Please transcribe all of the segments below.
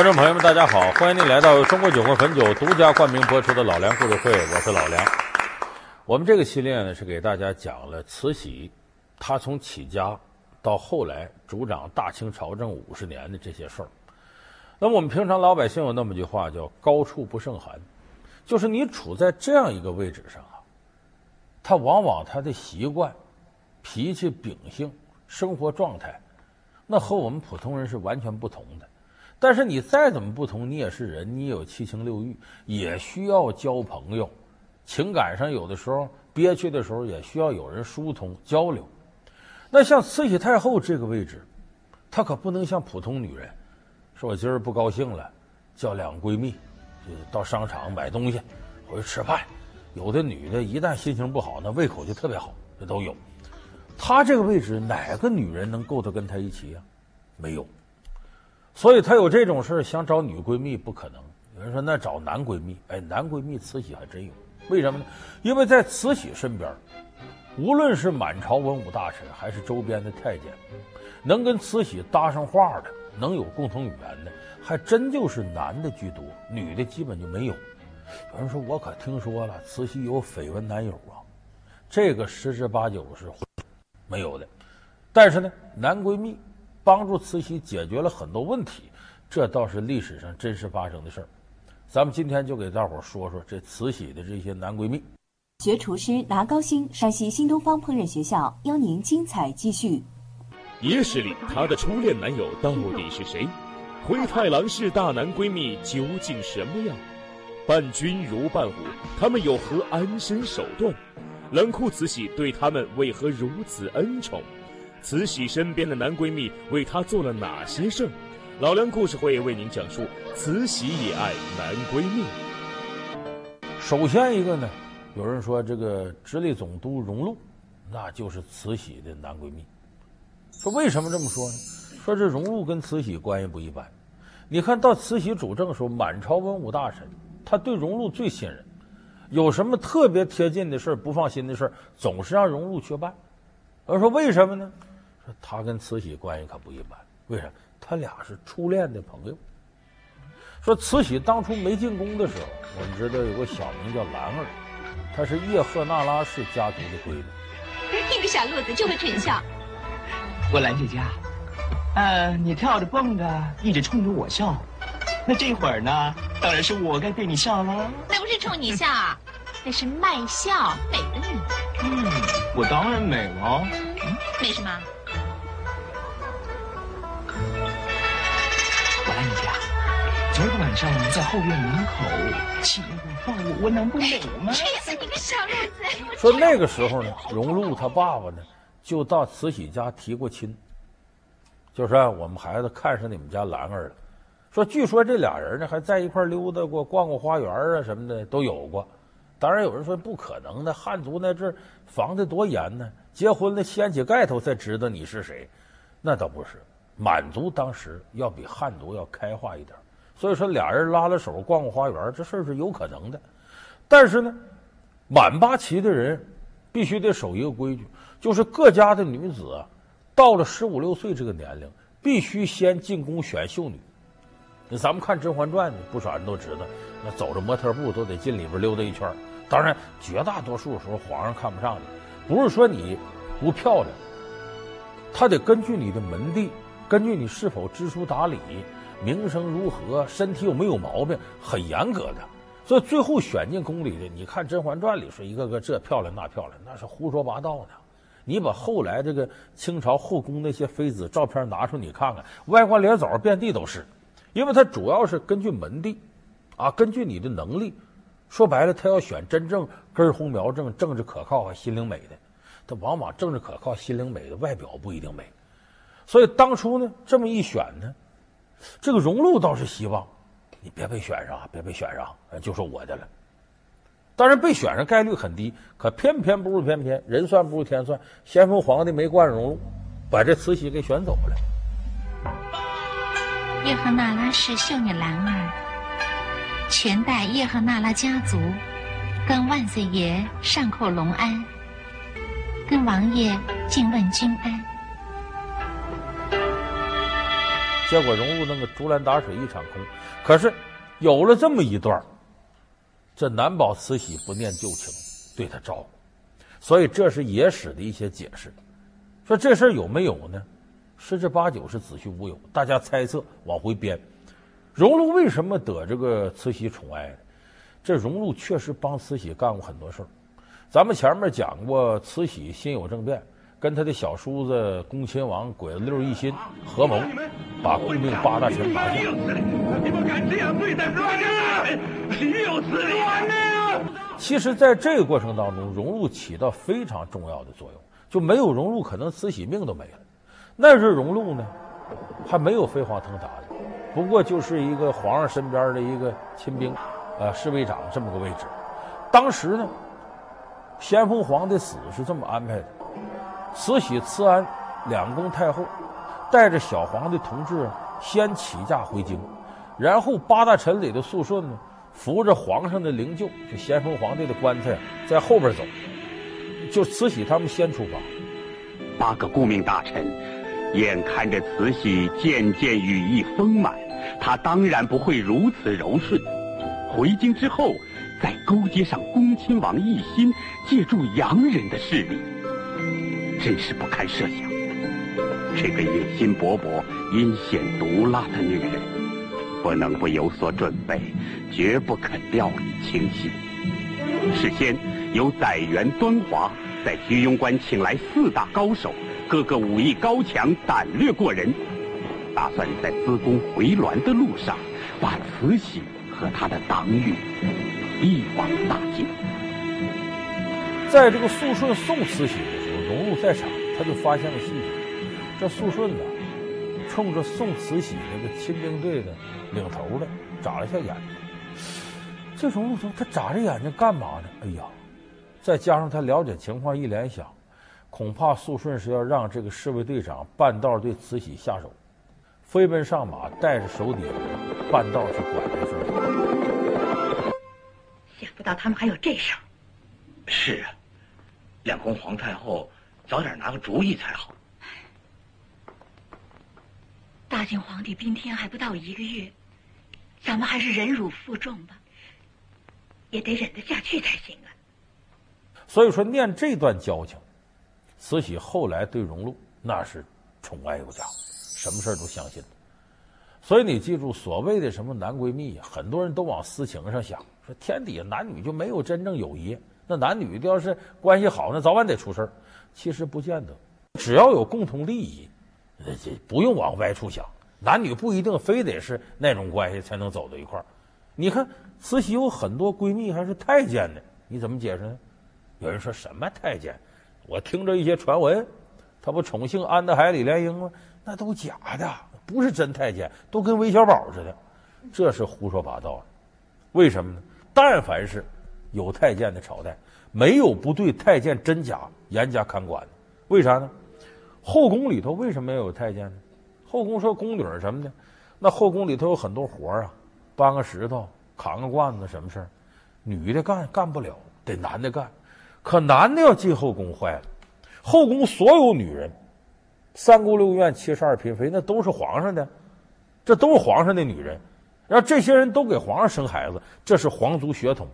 观众朋友们，大家好！欢迎您来到中国酒魂汾酒独家冠名播出的《老梁故事会》，我是老梁。我们这个系列呢，是给大家讲了慈禧，她从起家到后来主掌大清朝政五十年的这些事儿。那么我们平常老百姓有那么句话叫“高处不胜寒”，就是你处在这样一个位置上啊，他往往他的习惯、脾气、秉性、生活状态，那和我们普通人是完全不同的。但是你再怎么不同，你也是人，你也有七情六欲，也需要交朋友。情感上有的时候憋屈的时候，也需要有人疏通交流。那像慈禧太后这个位置，她可不能像普通女人，说我今儿不高兴了，叫两个闺蜜就到商场买东西，回去吃饭。有的女的一旦心情不好，那胃口就特别好，这都有。她这个位置，哪个女人能够得跟她一起呀？没有。所以她有这种事想找女闺蜜不可能。有人说那找男闺蜜，哎，男闺蜜慈禧还真有。为什么呢？因为在慈禧身边，无论是满朝文武大臣还是周边的太监，能跟慈禧搭上话的，能有共同语言的，还真就是男的居多，女的基本就没有。有人说我可听说了，慈禧有绯闻男友啊，这个十之八九是没有的。但是呢，男闺蜜。帮助慈禧解决了很多问题，这倒是历史上真实发生的事儿。咱们今天就给大伙儿说说这慈禧的这些男闺蜜。学厨师拿高薪，山西新东方烹饪学校邀您精彩继续。野史里她的初恋男友到底是谁？灰太狼式大男闺蜜究竟什么样？伴君如伴虎，他们有何安身手段？冷酷慈禧对他们为何如此恩宠？慈禧身边的男闺蜜为她做了哪些事儿？老梁故事会为您讲述慈禧也爱男闺蜜。首先一个呢，有人说这个直隶总督荣禄，那就是慈禧的男闺蜜。说为什么这么说呢？说这荣禄跟慈禧关系不一般。你看到慈禧主政的时候，满朝文武大臣他对荣禄最信任，有什么特别贴近的事儿、不放心的事儿，总是让荣禄去办。而说为什么呢？他跟慈禧关系可不一般，为啥？他俩是初恋的朋友。说慈禧当初没进宫的时候，我们知道有个小名叫兰儿，她是叶赫那拉氏家族的闺女。一个小路子就会蠢笑。我兰姐姐，呃，你跳着蹦着，一直冲着我笑，那这会儿呢，当然是我该对你笑了。那不是冲你笑，那是卖笑，美的你。嗯，我当然美了。嗯，美什么？晚上在后院门口亲我抱我，我能不走吗？气死你个小路子！说那个时候呢，荣禄他爸爸呢就到慈禧家提过亲，就是啊我们孩子看上你们家兰儿了。说据说这俩人呢还在一块溜达过，逛过花园啊什么的都有过。当然有人说不可能的，汉族那阵防的多严呢，结婚了掀起盖头才知道你是谁，那倒不是。满族当时要比汉族要开化一点。所以说，俩人拉拉手逛逛花园，这事儿是有可能的。但是呢，满八旗的人必须得守一个规矩，就是各家的女子，到了十五六岁这个年龄，必须先进宫选秀女。那咱们看《甄嬛传》呢，不少人都知道，那走着模特步都得进里边溜达一圈。当然，绝大多数时候皇上看不上你，不是说你不漂亮，他得根据你的门第，根据你是否知书达理。名声如何？身体有没有毛病？很严格的，所以最后选进宫里的，你看《甄嬛传》里说一个个这漂亮那漂亮，那是胡说八道的。你把后来这个清朝后宫那些妃子照片拿出你看看，歪瓜裂枣遍地都是，因为他主要是根据门第，啊，根据你的能力，说白了，他要选真正根红苗正、政治可靠和心灵美的。他往往政治可靠、心灵美的外表不一定美，所以当初呢，这么一选呢。这个荣禄倒是希望，你别被选上，别被选上，就说我的了。当然被选上概率很低，可偏偏不如偏偏，人算不如天算，咸丰皇帝没惯荣禄，把这慈禧给选走了。叶赫那拉氏秀女兰儿，全代叶赫那拉家族，跟万岁爷上叩隆安，跟王爷进问君安。结果荣禄那个竹篮打水一场空。可是有了这么一段，这难保慈禧不念旧情，对他照顾。所以这是野史的一些解释。说这事儿有没有呢？十之八九是子虚乌有，大家猜测往回编。荣禄为什么得这个慈禧宠爱呢？这荣禄确实帮慈禧干过很多事儿。咱们前面讲过，慈禧心有政变，跟他的小叔子恭亲王鬼子六一心合谋，把顾命八大臣拿下。你们敢这样对待国家？岂有此理！其实，在这个过程当中，荣禄起到非常重要的作用。就没有荣禄，可能慈禧命都没了。那时荣禄呢，还没有飞黄腾达的，不过就是一个皇上身边的一个亲兵，呃，侍卫长这么个位置。当时呢。先锋皇帝死是这么安排的：慈禧、慈安两宫太后带着小皇帝同志先起驾回京，然后八大臣里的肃顺呢扶着皇上的灵柩，就咸丰皇帝的棺材在后边走，就慈禧他们先出发。八个顾命大臣眼看着慈禧渐渐羽翼丰满，他当然不会如此柔顺。回京之后。再勾结上恭亲王奕欣，借助洋人的势力，真是不堪设想。这个野心勃勃、阴险毒辣的女人，不能不有所准备，绝不可掉以轻心。事先由载元、端华在居庸关请来四大高手，个个武艺高强、胆略过人，打算在资功回銮的路上，把慈禧和他的党羽。一网打尽。在这个肃顺送慈禧在场，他就发现了细节。这肃顺呢，冲着宋慈禧那个亲兵队的领头的眨了一下眼睛。这荣禄说：“他眨着眼睛干嘛呢？”哎呀，再加上他了解情况，一联想，恐怕肃顺是要让这个侍卫队长半道对慈禧下手，飞奔上马，带着手底下人半道去管这事儿。想不到他们还有这手。是啊，两宫皇太后早点拿个主意才好。大清皇帝宾天还不到一个月，咱们还是忍辱负重吧，也得忍得下去才行啊。所以说，念这段交情，慈禧后来对荣禄那是宠爱有加，什么事都相信。所以你记住，所谓的什么男闺蜜，很多人都往私情上想。说天底下男女就没有真正友谊？那男女要是关系好，那早晚得出事儿。其实不见得，只要有共同利益，这不用往歪处想。男女不一定非得是那种关系才能走到一块儿。你看慈禧有很多闺蜜还是太监的，你怎么解释呢？有人说什么太监？我听着一些传闻，他不宠幸安德海、李莲英吗？那都假的，不是真太监，都跟韦小宝似的，这是胡说八道。为什么呢？但凡是有太监的朝代，没有不对太监真假严加看管的。为啥呢？后宫里头为什么要有太监呢？后宫说宫女什么的，那后宫里头有很多活啊，搬个石头、扛个罐子，什么事儿，女的干干不了，得男的干。可男的要进后宫坏了，后宫所有女人，三宫六院七十二嫔妃，那都是皇上的，这都是皇上的女人。让这些人都给皇上生孩子，这是皇族血统。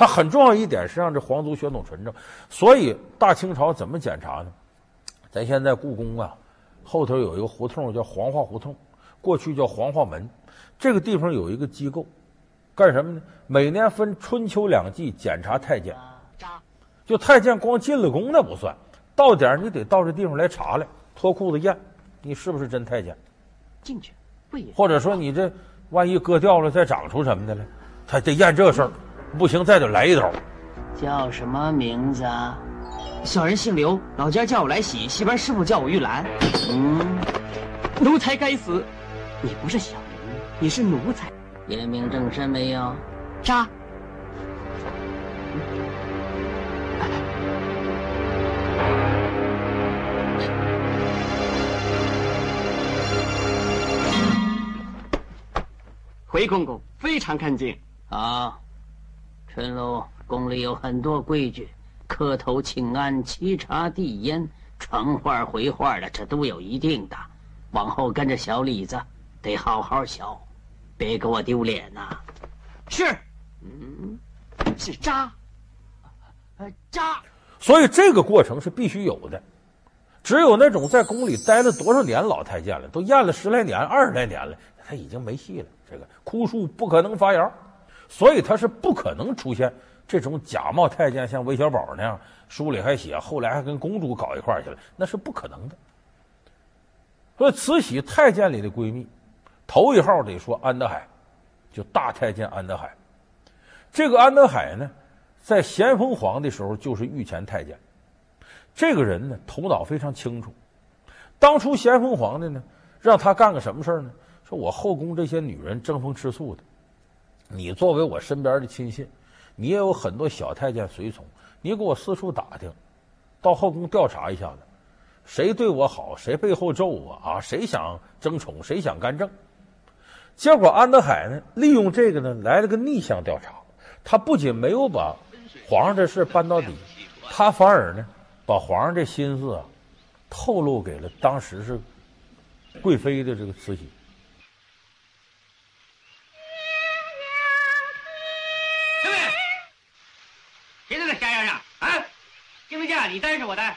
他很重要一点是让这皇族血统纯正。所以大清朝怎么检查呢？咱现在故宫啊，后头有一个胡同叫黄化胡同，过去叫黄化门。这个地方有一个机构，干什么呢？每年分春秋两季检查太监。就太监光进了宫那不算，到点你得到这地方来查来，脱裤子验，你是不是真太监？进去，不也？或者说你这。万一割掉了，再长出什么的来，他得验这事儿，不行再得来一刀。叫什么名字啊？小人姓刘，老家叫我来喜，戏班师傅叫我玉兰。嗯，奴才该死。你不是小人，你是奴才。验明正身没有？杀。回公公，非常干净。啊，春楼宫里有很多规矩，磕头请安、沏茶递烟、传话回话的，这都有一定的。往后跟着小李子得好好学，别给我丢脸呐！是，嗯，是渣，呃，渣。所以这个过程是必须有的。只有那种在宫里待了多少年老太监了，都验了十来年、二十来年了，他已经没戏了。这个枯树不可能发芽，所以他是不可能出现这种假冒太监，像韦小宝那样。书里还写，后来还跟公主搞一块儿去了，那是不可能的。所以慈禧太监里的闺蜜，头一号得说安德海，就大太监安德海。这个安德海呢，在咸丰皇的时候就是御前太监。这个人呢，头脑非常清楚。当初咸丰皇帝呢，让他干个什么事呢？说我后宫这些女人争风吃醋的，你作为我身边的亲信，你也有很多小太监随从，你给我四处打听，到后宫调查一下子，谁对我好，谁背后咒我啊？谁想争宠，谁想干政？结果安德海呢，利用这个呢，来了个逆向调查。他不仅没有把皇上这事办到底，他反而呢。把皇上这心思啊，透露给了当时是贵妃的这个慈禧。你担是我担？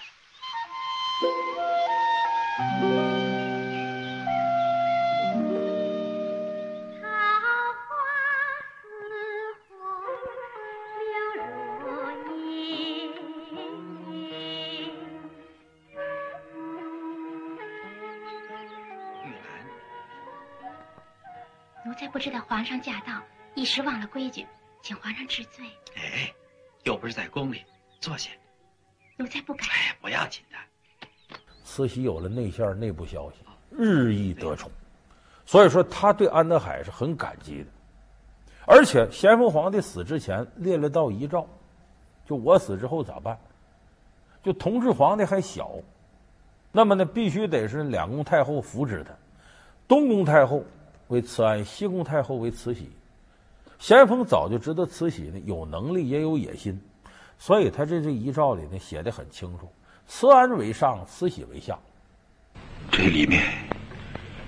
不知道皇上驾到，一时忘了规矩，请皇上治罪。哎，又不是在宫里，坐下。奴才不敢。哎，不要紧的。慈禧有了内线内部消息，日益得宠，所以说他对安德海是很感激的。而且咸丰皇帝死之前列了道遗诏，就我死之后咋办？就同治皇帝还小，那么呢，必须得是两宫太后扶持他，东宫太后。为慈安，西宫太后为慈禧。咸丰早就知道慈禧呢有能力也有野心，所以他这这遗诏里呢写的很清楚：慈安为上，慈禧为下。这里面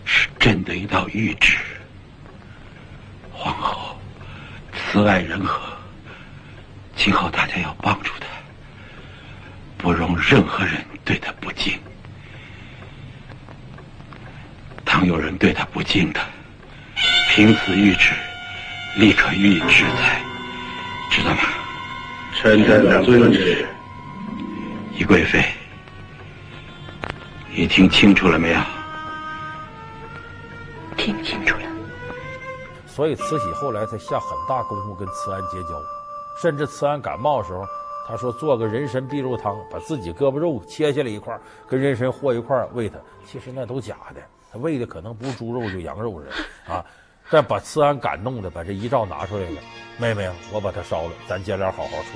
是朕的一道谕旨。皇后慈爱仁和，今后大家要帮助她，不容任何人对她不敬。倘有人对她不敬的，凭此谕旨，立刻予以制裁，知道吗？臣等遵旨。宜贵妃，你听清楚了没有？听清楚了。所以慈禧后来才下很大功夫跟慈安结交，甚至慈安感冒的时候，他说做个人参碧肉汤，把自己胳膊肉切下来一块，跟人参和一块喂他。其实那都假的，他喂的可能不是猪肉就羊肉人啊。但把慈安感动的，把这遗诏拿出来了。妹妹，我把它烧了，咱姐俩好好处。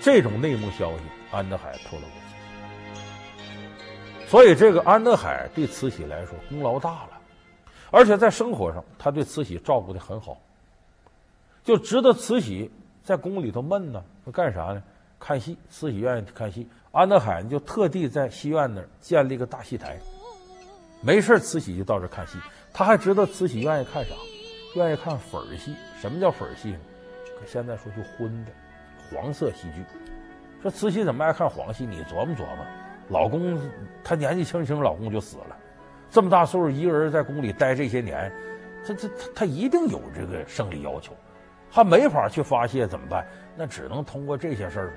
这种内幕消息，安德海透露过慈禧。所以，这个安德海对慈禧来说功劳大了，而且在生活上，他对慈禧照顾的很好。就知道慈禧在宫里头闷呢，他干啥呢？看戏。慈禧愿意看戏，安德海就特地在戏院那儿建立一个大戏台。没事，慈禧就到这看戏。他还知道慈禧愿意看啥，愿意看粉儿戏。什么叫粉儿戏呢？可现在说就荤的黄色戏剧。说慈禧怎么爱看黄戏？你琢磨琢磨，老公他年纪轻轻，老公就死了，这么大岁数一个人在宫里待这些年，这这他他一定有这个生理要求，他没法去发泄怎么办？那只能通过这些事儿呗。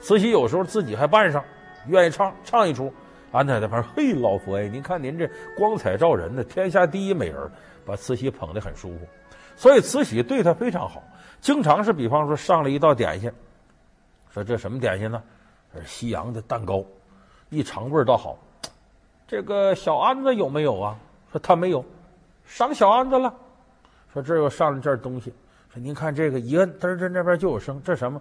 慈禧有时候自己还扮上，愿意唱唱一出。安太太说：“嘿，老佛爷，您看您这光彩照人的天下第一美人，把慈禧捧得很舒服。所以慈禧对她非常好，经常是比方说上了一道点心，说这什么点心呢？是西洋的蛋糕，一尝味道好。这个小安子有没有啊？说他没有，赏小安子了。说这又上了这东西，说您看这个一摁，嘚嘚那边就有声，这什么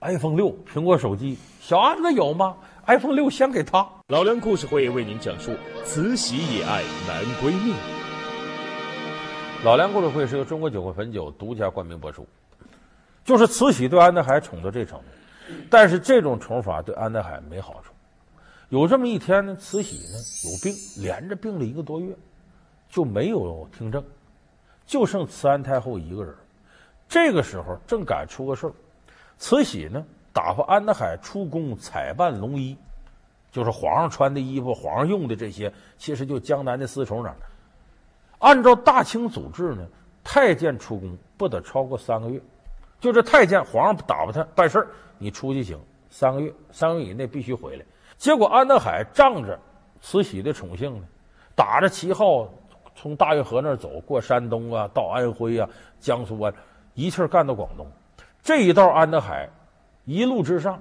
？iPhone 六，苹果手机，小安子有吗？” iPhone 六先给他。老梁故事会为您讲述慈禧也爱男闺蜜。老梁故事会是由中国酒会汾酒独家冠名播出。就是慈禧对安德海宠到这程度，但是这种宠法对安德海没好处，有这么一天呢，慈禧呢有病，连着病了一个多月，就没有听政，就剩慈安太后一个人。这个时候正赶出个事儿，慈禧呢打发安德海出宫采办龙衣，就是皇上穿的衣服，皇上用的这些，其实就江南的丝绸那。按照大清祖制呢，太监出宫不得超过三个月，就这太监，皇上打发他办事儿，你出去行三个月，三个月以内必须回来。结果安德海仗着慈禧的宠幸呢，打着旗号从大运河那走过山东啊，到安徽啊、江苏啊，一气儿干到广东。这一道安德海一路之上，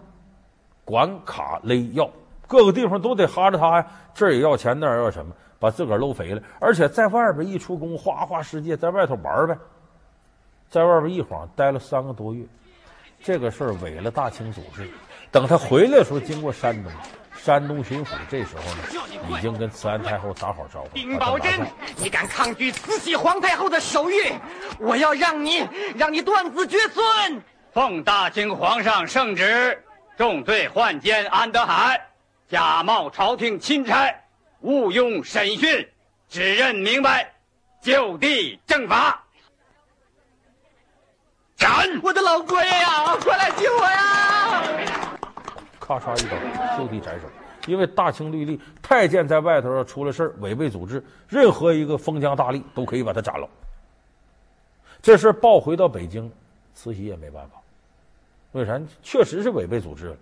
管卡勒要各个地方都得哈着他呀，这儿也要钱，那儿要什么，把自个儿搂肥了。而且在外边一出宫，花花世界，在外头玩呗，在外边一晃待了三个多月。这个事儿违了大清祖制。等他回来的时候，经过山东。山东巡抚这时候呢，已经跟慈安太后打好招呼。丁宝桢，你敢抗拒慈禧皇太后的手谕，我要让你让你断子绝孙！奉大清皇上圣旨，重罪宦监安德海，假冒朝廷钦差，误用审讯，指认明白，就地正法。斩！我的老佛爷呀，快来救我呀！咔嚓一刀，就地斩首。因为大清律例，太监在外头要出了事违背祖制，任何一个封疆大吏都可以把他斩了。这事报回到北京，慈禧也没办法。为啥？确实是违背祖制了。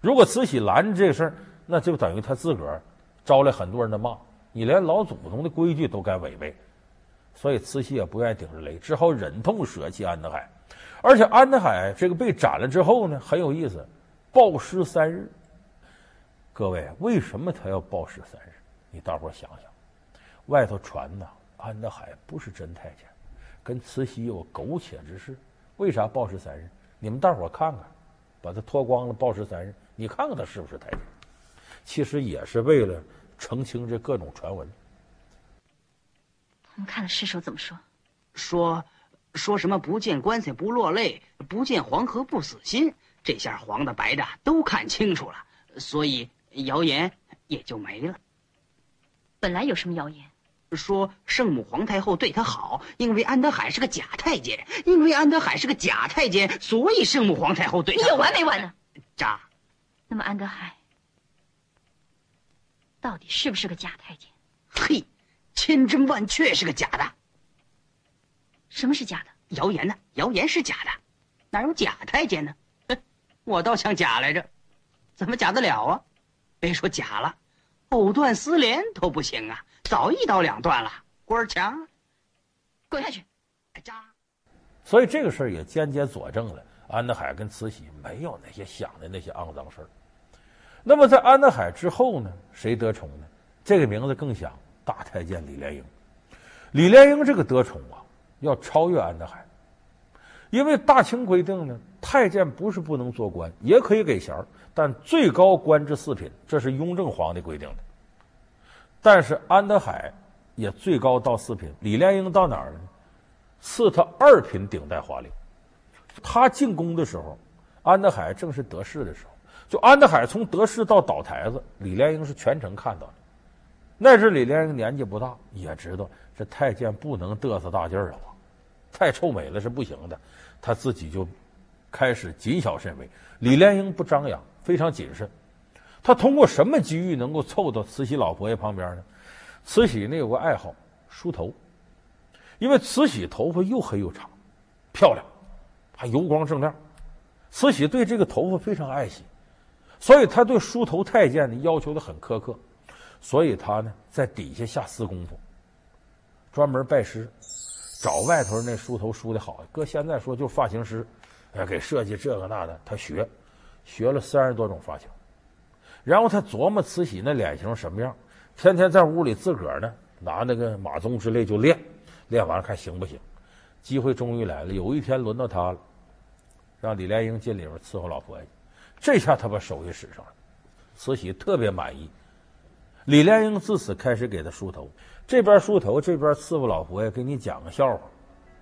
如果慈禧拦着这事儿，那就等于他自个儿招来很多人的骂。你连老祖宗的规矩都敢违背，所以慈禧也不愿意顶着雷，只好忍痛舍弃安德海。而且安德海这个被斩了之后呢，很有意思。暴尸三日，各位，为什么他要暴尸三日？你大伙想想，外头传呐，安德海不是真太监，跟慈禧有苟且之事。为啥暴尸三日？你们大伙看看，把他脱光了暴尸三日，你看看他是不是太监？其实也是为了澄清这各种传闻。他们看了尸首怎么说？说说什么不见棺材不落泪，不见黄河不死心。这下黄的白的都看清楚了，所以谣言也就没了。本来有什么谣言？说圣母皇太后对他好，因为安德海是个假太监，因为安德海是个假太监，所以圣母皇太后对他。你有完没完呢？渣。那么安德海到底是不是个假太监？嘿，千真万确是个假的。什么是假的？谣言呢？谣言是假的，哪有假太监呢？我倒想假来着，怎么假得了啊？别说假了，藕断丝连都不行啊！早一刀两断了，官儿强，滚下去！渣。所以这个事儿也间接佐证了安德海跟慈禧没有那些想的那些肮脏事儿。那么在安德海之后呢？谁得宠呢？这个名字更响，大太监李莲英。李莲英这个得宠啊，要超越安德海。因为大清规定呢，太监不是不能做官，也可以给衔儿，但最高官至四品，这是雍正皇帝规定的。但是安德海也最高到四品，李莲英到哪儿呢？赐他二品顶戴华翎。他进宫的时候，安德海正是得势的时候，就安德海从得势到倒台子，李莲英是全程看到的。那时李莲英年纪不大，也知道这太监不能嘚瑟大劲儿啊。太臭美了是不行的，他自己就开始谨小慎微。李莲英不张扬，非常谨慎。他通过什么机遇能够凑到慈禧老佛爷旁边呢？慈禧那有个爱好，梳头，因为慈禧头发又黑又长，漂亮，还油光锃亮。慈禧对这个头发非常爱惜，所以他对梳头太监呢要求的很苛刻，所以他呢在底下下私功夫，专门拜师。找外头那梳头梳的好，搁现在说就发型师，哎，给设计这个那的，他学，学了三十多种发型，然后他琢磨慈禧那脸型什么样，天天在屋里自个儿呢拿那个马鬃之类就练，练完了看行不行。机会终于来了，有一天轮到他了，让李莲英进里边伺候老佛爷，这下他把手艺使上了，慈禧特别满意。李莲英自此开始给他梳头。这边梳头，这边伺候老佛爷，给你讲个笑话，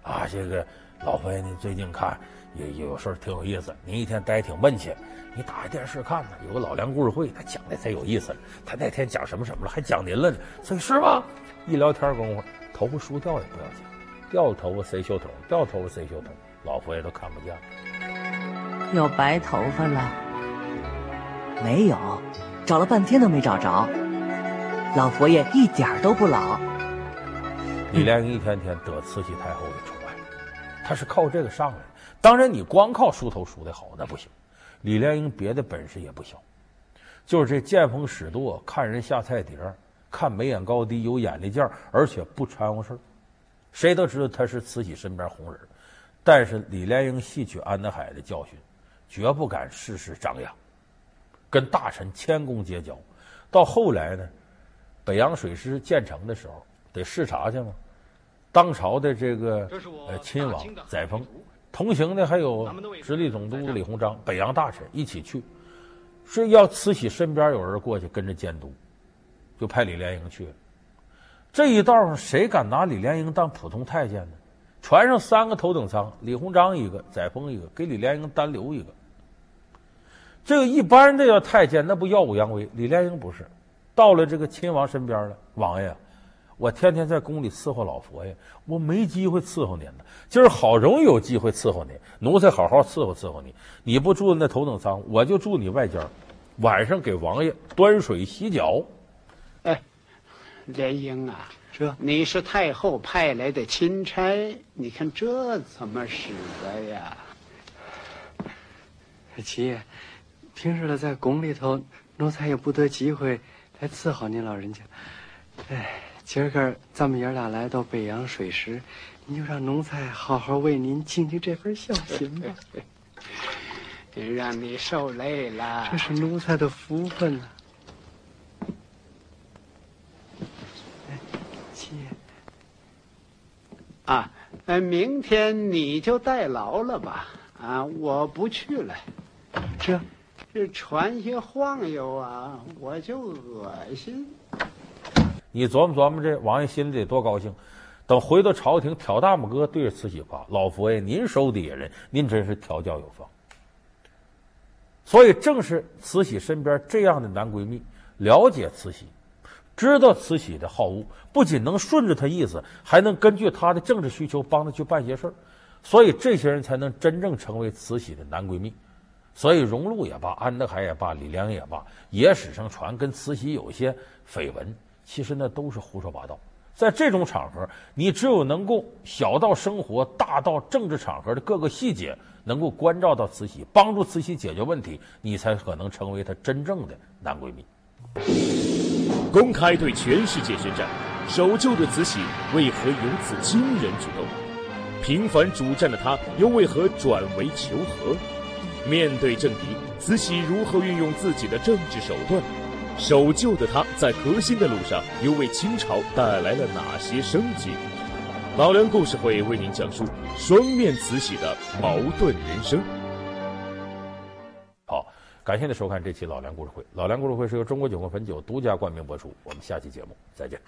啊，这个老佛爷，你最近看有有事儿挺有意思，您一天待挺闷气，你打开电视看呢，有个老梁故事会，他讲的才有意思。他那天讲什么什么了，还讲您了呢。所以是吧？一聊天功夫，头发梳掉也不要紧，掉头发谁修头，掉头发谁修头，老佛爷都看不见。有白头发了？没有，找了半天都没找着。老佛爷一点都不老。李莲英一天天得慈禧太后的宠爱，他是靠这个上来的。当然，你光靠梳头梳的好那不行。李莲英别的本事也不小，就是这见风使舵、看人下菜碟儿、看眉眼高低、有眼力见儿，而且不掺和事儿。谁都知道他是慈禧身边红人，但是李莲英吸取安德海的教训，绝不敢事事张扬，跟大臣谦恭结交。到后来呢，北洋水师建成的时候，得视察去嘛。当朝的这个呃亲王载沣，同行的还有直隶总督李鸿章、北洋大臣一起去，是要慈禧身边有人过去跟着监督，就派李莲英去了。这一道上谁敢拿李莲英当普通太监呢？船上三个头等舱，李鸿章一个，载沣一个，给李莲英单留一个。这个一般的要太监，那不耀武扬威。李莲英不是，到了这个亲王身边了，王爷。我天天在宫里伺候老佛爷，我没机会伺候您呢。今儿好容易有机会伺候您，奴才好好伺候伺候你。你不住那头等舱，我就住你外间，晚上给王爷端水洗脚。哎，莲英啊，这你是太后派来的钦差，你看这怎么使的呀？七爷，平时了在宫里头，奴才也不得机会来伺候您老人家。哎。今儿个咱们爷俩来到北洋水师，您就让奴才好好为您尽尽这份孝心吧。让你受累了，这是奴才的福分啊。七爷，啊，明天你就代劳了吧？啊，我不去了。这，这船些晃悠啊，我就恶心。你琢磨琢磨，这王爷心里得多高兴！等回到朝廷，挑大拇哥对着慈禧夸：“老佛爷，您手底下人，您真是调教有方。”所以，正是慈禧身边这样的男闺蜜，了解慈禧，知道慈禧的好恶，不仅能顺着她意思，还能根据她的政治需求帮她去办些事儿。所以，这些人才能真正成为慈禧的男闺蜜。所以，荣禄也罢，安德海也罢，李良也罢，野史上传跟慈禧有些绯闻。其实那都是胡说八道。在这种场合，你只有能够小到生活，大到政治场合的各个细节，能够关照到慈禧，帮助慈禧解决问题，你才可能成为她真正的男闺蜜。公开对全世界宣战，守旧的慈禧为何有此惊人举动？频繁主战的她又为何转为求和？面对政敌，慈禧如何运用自己的政治手段？守旧的他，在革新的路上，又为清朝带来了哪些生机？老梁故事会为您讲述双面慈禧的矛盾人生。好，感谢您收看这期老梁故事会。老梁故事会是由中国酒和汾酒独家冠名播出。我们下期节目再见。